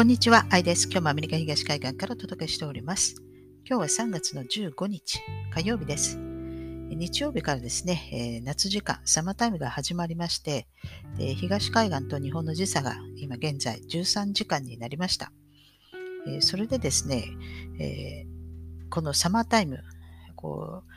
こんにちは、アイです。今日もアメリカ東海岸からお届けしております。今日は3月の15日、火曜日です。日曜日からですね、えー、夏時間、サマータイムが始まりまして、えー、東海岸と日本の時差が今現在13時間になりました。えー、それでですね、えこのサマータイム、こう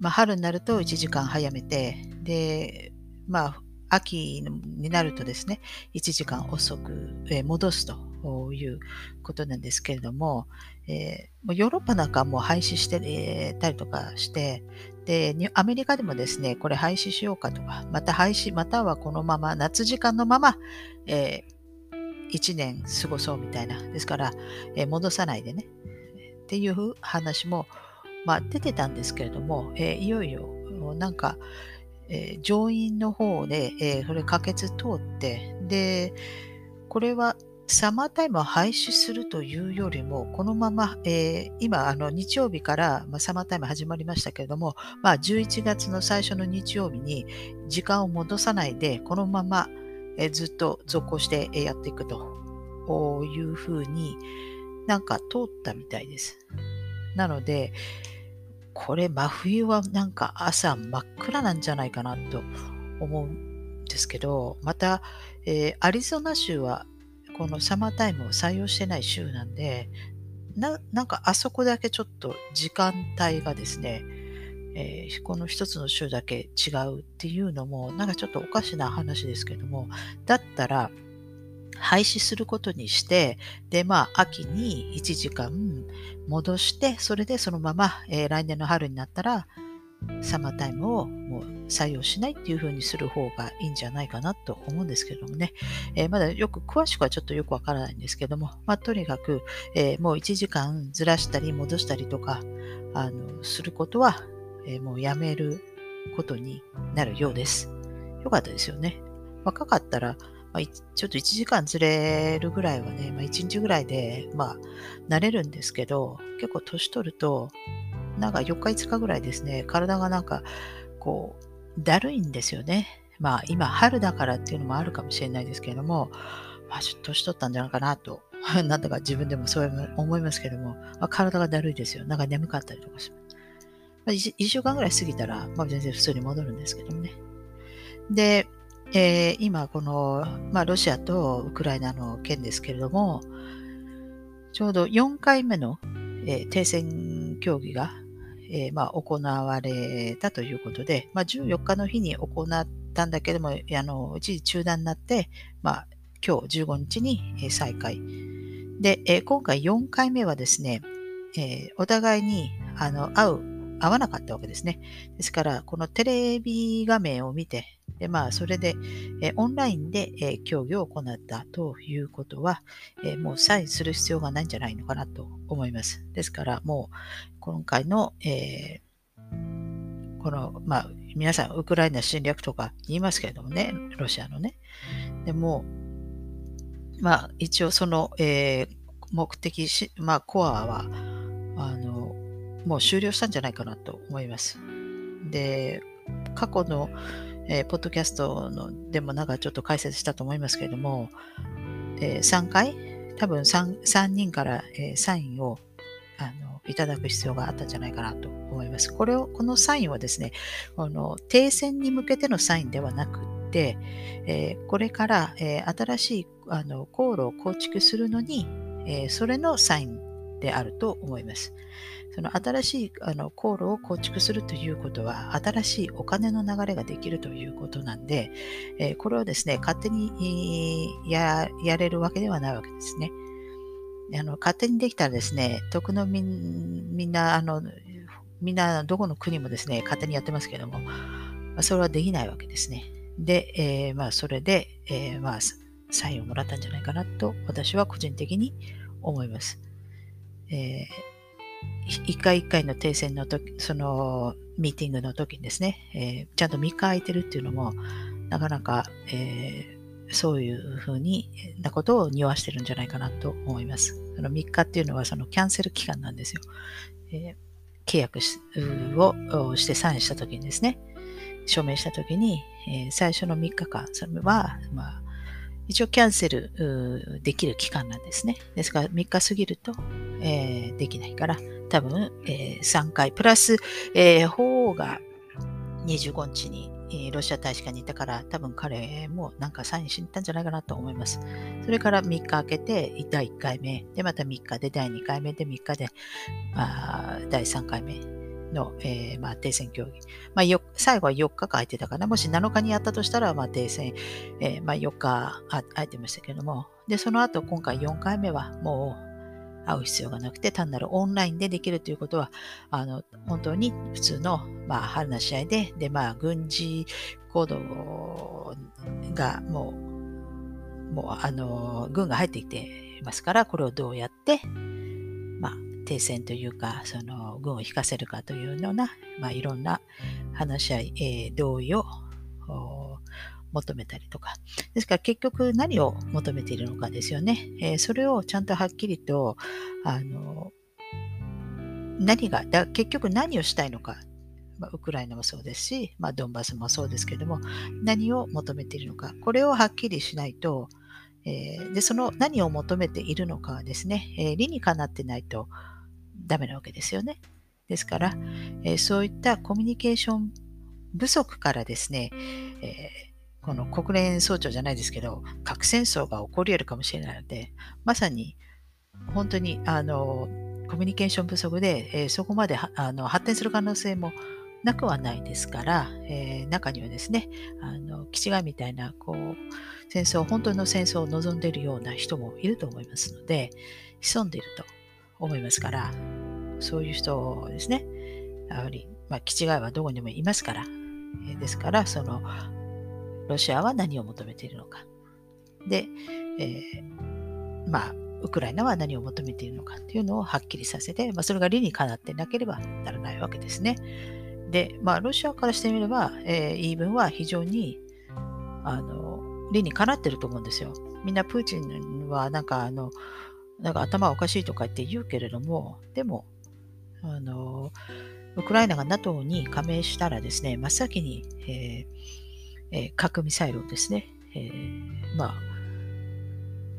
まあ、春になると1時間早めて、で、まあ、秋になるとですね、1時間遅くえ戻すということなんですけれども、えー、ヨーロッパなんかも廃止してたりとかして、で、アメリカでもですね、これ廃止しようかとか、また廃止、またはこのまま、夏時間のまま、えー、1年過ごそうみたいな。ですから、えー、戻さないでね。っていう話も、まあ、出てたんですけれども、えー、いよいよ、なんか、えー、上院の方で、えー、それ可決通って、で、これはサマータイムを廃止するというよりも、このまま、えー、今、あの日曜日から、まあ、サマータイム始まりましたけれども、まあ、11月の最初の日曜日に時間を戻さないで、このまま、えー、ずっと続行してやっていくというふうになんか通ったみたいです。なので、これ真冬はなんか朝真っ暗なんじゃないかなと思うんですけど、また、えー、アリゾナ州はこのサマータイムを採用してない州なんで、ななんかあそこだけちょっと時間帯がですね、えー、この一つの州だけ違うっていうのも、なんかちょっとおかしな話ですけども、だったら、廃止することにして、で、まあ、秋に1時間戻して、それでそのまま、えー、来年の春になったら、サマータイムをもう採用しないっていう風にする方がいいんじゃないかなと思うんですけどもね、えー、まだよく詳しくはちょっとよくわからないんですけども、まあ、とにかく、えー、もう1時間ずらしたり戻したりとかあのすることは、えー、もうやめることになるようです。よかったですよね。若かったら、まあ、ちょっと1時間ずれるぐらいはね、まあ、1日ぐらいで、まあ、慣れるんですけど、結構年取ると、なんか4日5日ぐらいですね、体がなんか、こう、だるいんですよね。まあ、今、春だからっていうのもあるかもしれないですけれども、まあ、ちょっと年取ったんじゃないかなと、なんだか自分でもそう思いますけれども、まあ、体がだるいですよ。なんか眠かったりとかします。まあ、1, 1週間ぐらい過ぎたら、まあ、全然普通に戻るんですけどもね。で、えー、今、この、まあ、ロシアとウクライナの件ですけれども、ちょうど4回目の、えー、停戦協議がえー、まあ、行われたということで、まあ、14日の日に行ったんだけども、あの一時中断になって、まあ、今日15日に再開。で、えー、今回4回目はですね、えー、お互いにあの会う、会わなかったわけですね。ですから、このテレビ画面を見て、でまあ、それで、え、オンラインで、えー、協議を行ったということは、え、もうサインする必要がないんじゃないのかなと思います。ですから、もう今回の、えこの、まあ、皆さん、ウクライナ侵略とか言いますけれどもね、ロシアのね。でも、まあ、一応その、え目的し、まあ、コアは、あの、もう終了したんじゃないかなと思います。で、過去の、えー、ポッドキャストのでもなんかちょっと解説したと思いますけれども、えー、3回、多分 3, 3人から、えー、サインをあのいただく必要があったんじゃないかなと思います。これを、このサインはですね、この停戦に向けてのサインではなくて、えー、これから、えー、新しいあの航路を構築するのに、えー、それのサインであると思います。その新しいあの航路を構築するということは、新しいお金の流れができるということなんで、えー、これをですね、勝手にやれるわけではないわけですね。あの勝手にできたらですね、徳のみんな、あの、みんなどこの国もですね、勝手にやってますけども、まあ、それはできないわけですね。で、えー、まあ、それで、えー、まあ、サインをもらったんじゃないかなと、私は個人的に思います。えー一回一回の停戦の時、そのミーティングの時にですね、えー、ちゃんと3日空いてるっていうのも、なかなか、え、そういうふうになことを匂わしてるんじゃないかなと思います。その3日っていうのはそのキャンセル期間なんですよ。えー、契約をしてサインした時にですね、署名した時に、えー、最初の3日間、それは、まあ、一応キャンセルできる期間なんですね。ですから3日過ぎると、えー、できないから、多分、えー、3回、プラス、えー、法が25日に、え、ロシア大使館にいたから、多分彼もなんかサインしに行ったんじゃないかなと思います。それから3日空けて、第1回目、で、また3日で第2回目で3日で、あ第3回目の、えー、まあ、停戦協議。まあ、最後は4日間空いてたかな。もし7日にやったとしたら、まあ、停戦、えー、まあ、4日空いてましたけども。で、その後、今回4回目はもう会う必要がなくて、単なるオンラインでできるということは、あの、本当に普通の、まあ、話し合で、で、まあ、軍事行動がもう、もう、あの、軍が入ってきていますから、これをどうやって、まあ、停戦というか、その軍を引かせるかというような、まあ、いろんな話し合い、えー、同意を求めたりとか。ですから結局何を求めているのかですよね。えー、それをちゃんとはっきりと、あの、何が、だ結局何をしたいのか、まあ、ウクライナもそうですし、まあ、ドンバスもそうですけども、何を求めているのか、これをはっきりしないと、えー、でその何を求めているのかはですね、えー、理にかなってないと、ダメなわけですよね。ですから、えー、そういったコミュニケーション不足からですね、えー、この国連総長じゃないですけど、核戦争が起こり得るかもしれないので、まさに本当にあのコミュニケーション不足で、えー、そこまであの発展する可能性もなくはないですから、えー、中にはですね、あの、気違いみたいな、こう、戦争、本当の戦争を望んでいるような人もいると思いますので、潜んでいると思いますから、そういう人ですね。やはり、まあ、気違いはどこにもいますから。えですから、その、ロシアは何を求めているのか。で、えー、まあ、ウクライナは何を求めているのかっていうのをはっきりさせて、まあ、それが理にかなってなければならないわけですね。で、まあ、ロシアからしてみれば、えー、言い分は非常にあの理にかなってると思うんですよ。みんなプーチンはなんかあのなんか頭おかしいとか言って言うけれども、でも、あの、ウクライナが NATO に加盟したらですね、真っ先に、えーえ、核ミサイルをですね、え、まあ、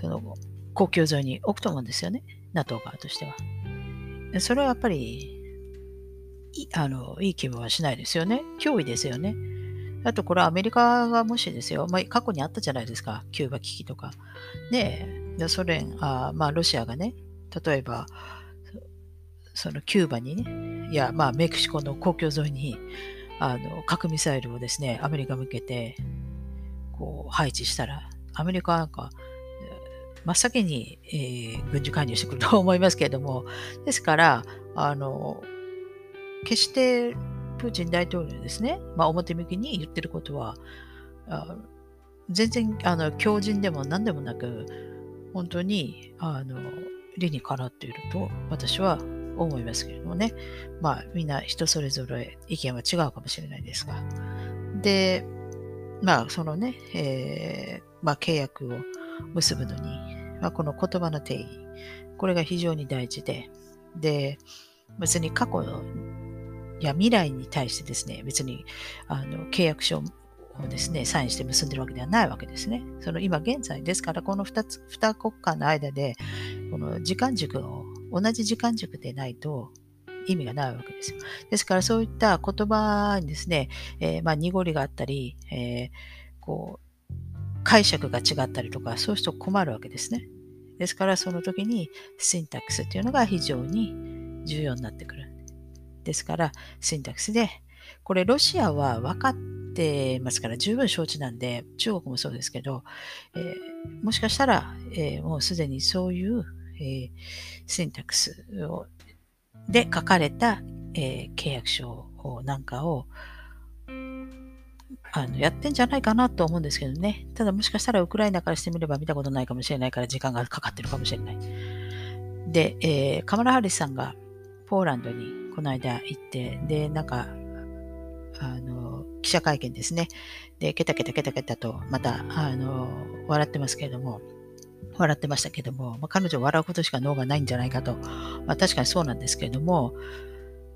その国境沿いに置くと思うんですよね、NATO 側としては。それはやっぱり、いあのいい気分はしないですよね。脅威ですよね。あとこれはアメリカがもしですよ、まあ、過去にあったじゃないですか、キューバ危機とか。ねソ連、あまあ、ロシアがね、例えば、そのキューバにね、いや、まあ、メキシコの国境沿いに、あの、核ミサイルをですね、アメリカ向けて、こう、配置したら、アメリカはなんか、真っ先に、えー、軍事介入してくると思いますけれども、ですから、あの、決してプーチン大統領ですね、まあ、表向きに言ってることは、あ全然あの強靭でも何でもなく、本当にあの理にかなっていると私は思いますけれどもね。まあみんな人それぞれ意見は違うかもしれないですが。で、まあそのね、えー、まあ、契約を結ぶのに、まあ、この言葉の定義、これが非常に大事で、で、別に過去や未来に対してですね、別にあの契約書をですね、サインして結んでるわけではないわけですね。その今現在ですから、この2つ、2国間の間で、この時間軸を、同じ時間軸でないと意味がないわけですよ。ですからそういった言葉にですね、えー、まあ濁りがあったり、えー、こう、解釈が違ったりとか、そういう人困るわけですね。ですからその時にシンタックスというのが非常に重要になってくる。ですから、シンタックスで、これロシアは分かってますから十分承知なんで、中国もそうですけど、えー、もしかしたら、え、もうすでにそういう、えー、シンタクスをで書かれた、えー、契約書なんかをあのやってんじゃないかなと思うんですけどね。ただもしかしたらウクライナからしてみれば見たことないかもしれないから時間がかかってるかもしれない。で、えー、カマラ・ハリスさんがポーランドにこの間行って、で、なんか、あの、記者会見ですね。で、ケタケタケタケタと、また、あの、笑ってますけれども、笑ってましたけども、まあ、彼女笑うことしか脳がないんじゃないかと、まあ、確かにそうなんですけれども、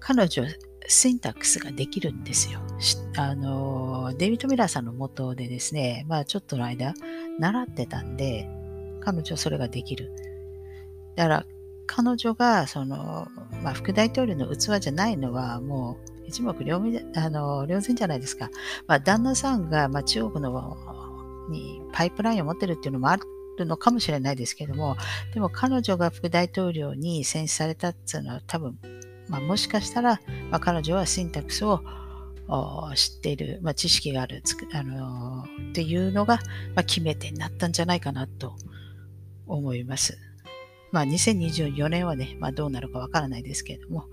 彼女、シンタックスができるんですよ。あの、デイビッド・ミラーさんの元でですね、まあちょっとの間、習ってたんで、彼女はそれができる。だから、彼女が、その、まあ、副大統領の器じゃないのは、もう、一目瞭然あの瞭然じゃないですか。まあ、旦那さんが、まあ、中国のにパイプラインを持ってるっていうのもあるのかもしれないですけども、でも彼女が副大統領に選出されたっていうのは多分、まあ、もしかしたら、まあ、彼女はシンタクスを知っている、まあ、知識がある、あのー、っていうのが、まあ、決め手になったんじゃないかなと思います。まあ、2024年はね、まあ、どうなるかわからないですけれども、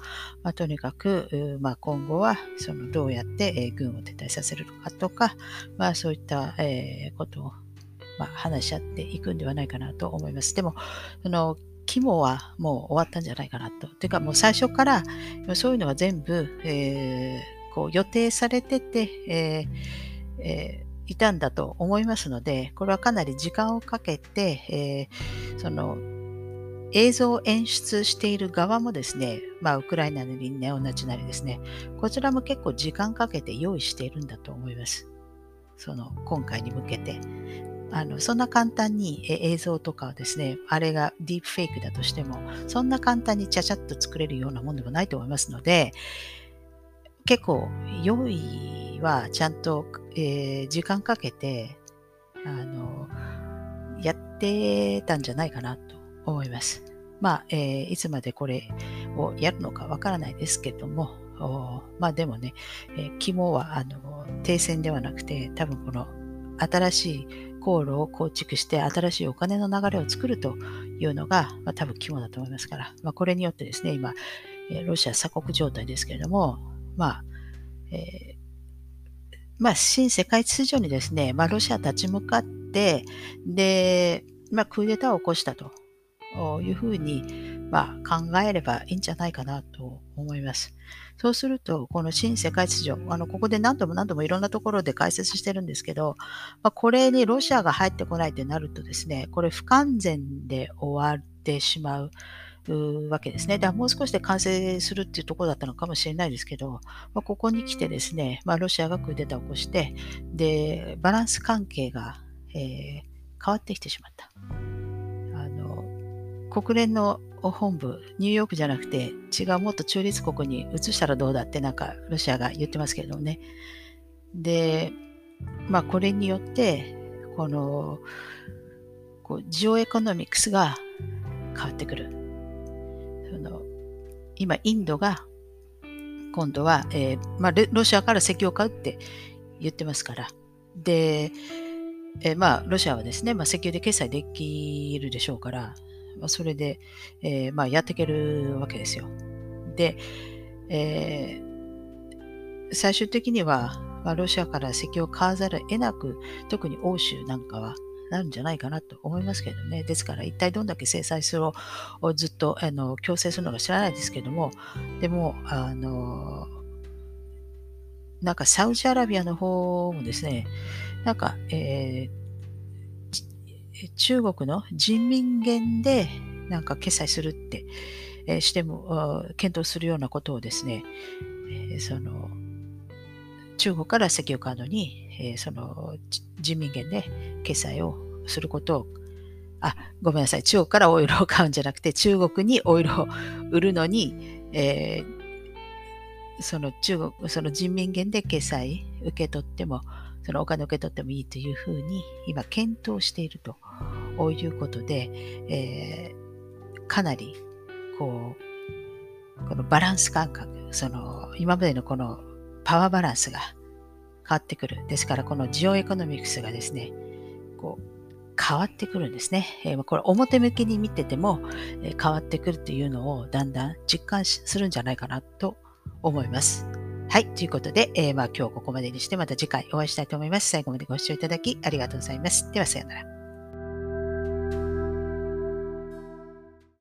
まあ、とにかく、まあ、今後はそのどうやって、えー、軍を撤退させるかとか、まあ、そういった、えー、ことを、まあ、話し合っていくんではないかなと思います。でも、その肝はもう終わったんじゃないかなと。ていうかもう最初からそういうのは全部、えー、こう予定されてて、えーえーいたんだと思いますので、これはかなり時間をかけて、えー、その映像を演出している側もですね、まあ、ウクライナなりネオナチなりですね、こちらも結構時間かけて用意しているんだと思います。その今回に向けて。あのそんな簡単に映像とかはですね、あれがディープフェイクだとしても、そんな簡単にちゃちゃっと作れるようなものでもないと思いますので、結構用意はちゃんと、えー、時間かけて、あの、やってたんじゃないかなと思います。まあ、えー、いつまでこれをやるのかわからないですけども、まあでもね、えー、肝はあの停戦ではなくて、多分この新しい航路を構築して新しいお金の流れを作るというのが、まあ、多分肝だと思いますから、まあ、これによってですね、今、え、ロシア鎖国状態ですけれども、まあ、えー、まあ、新世界秩序にですね、まあ、ロシア立ち向かって、で、まあ、クーデターを起こしたというふうに、まあ、考えればいいんじゃないかなと思います。そうすると、この新世界秩序、あのここで何度も何度もいろんなところで解説してるんですけど、まあ、これにロシアが入ってこないとなるとですね、これ不完全で終わってしまう。わけですね。だからもう少しで完成するっていうところだったのかもしれないですけど、まあ、ここに来てですね、まあ、ロシアがクーデターを起こして、で、バランス関係が、えー、変わってきてしまった。国連の本部、ニューヨークじゃなくて、違うもっと中立国に移したらどうだってなんかロシアが言ってますけどね。で、まあこれによって、この、こうジオエコノミクスが変わってくる。その今、インドが今度は、えー、まあ、ロシアから石油を買うって言ってますから。で、えー、まあ、ロシアはですね、まあ、石油で決済できるでしょうから、まあ、それで、えー、まあ、やっていけるわけですよ。で、えー、最終的には、まあ、ロシアから石油を買わざるを得なく、特に欧州なんかはなるんじゃないかなと思いますけどね。ですから、一体どんだけ制裁するをずっとあの強制するのか知らないですけども、でも、あの、なんかサウジアラビアの方もですね、なんか、えー中国の人民元でなんか決済するって、えしても、検討するようなことをですね、えその、中国から石油カードに、えその人民元で決済をすることを、あ、ごめんなさい、中国からオイルを買うんじゃなくて、中国にオイルを売るのに、えー、その中国、その人民元で決済受け取っても、そのお金を受け取ってもいいというふうに今検討しているということで、えー、かなりこう、このバランス感覚、その今までのこのパワーバランスが変わってくる。ですからこのジオエコノミクスがですね、こう変わってくるんですね。えー、これ表向きに見てても、え、変わってくるというのをだんだん実感するんじゃないかなと思います。はい。ということで、えー、まあ今日ここまでにしてまた次回お会いしたいと思います。最後までご視聴いただきありがとうございます。ではさようなら。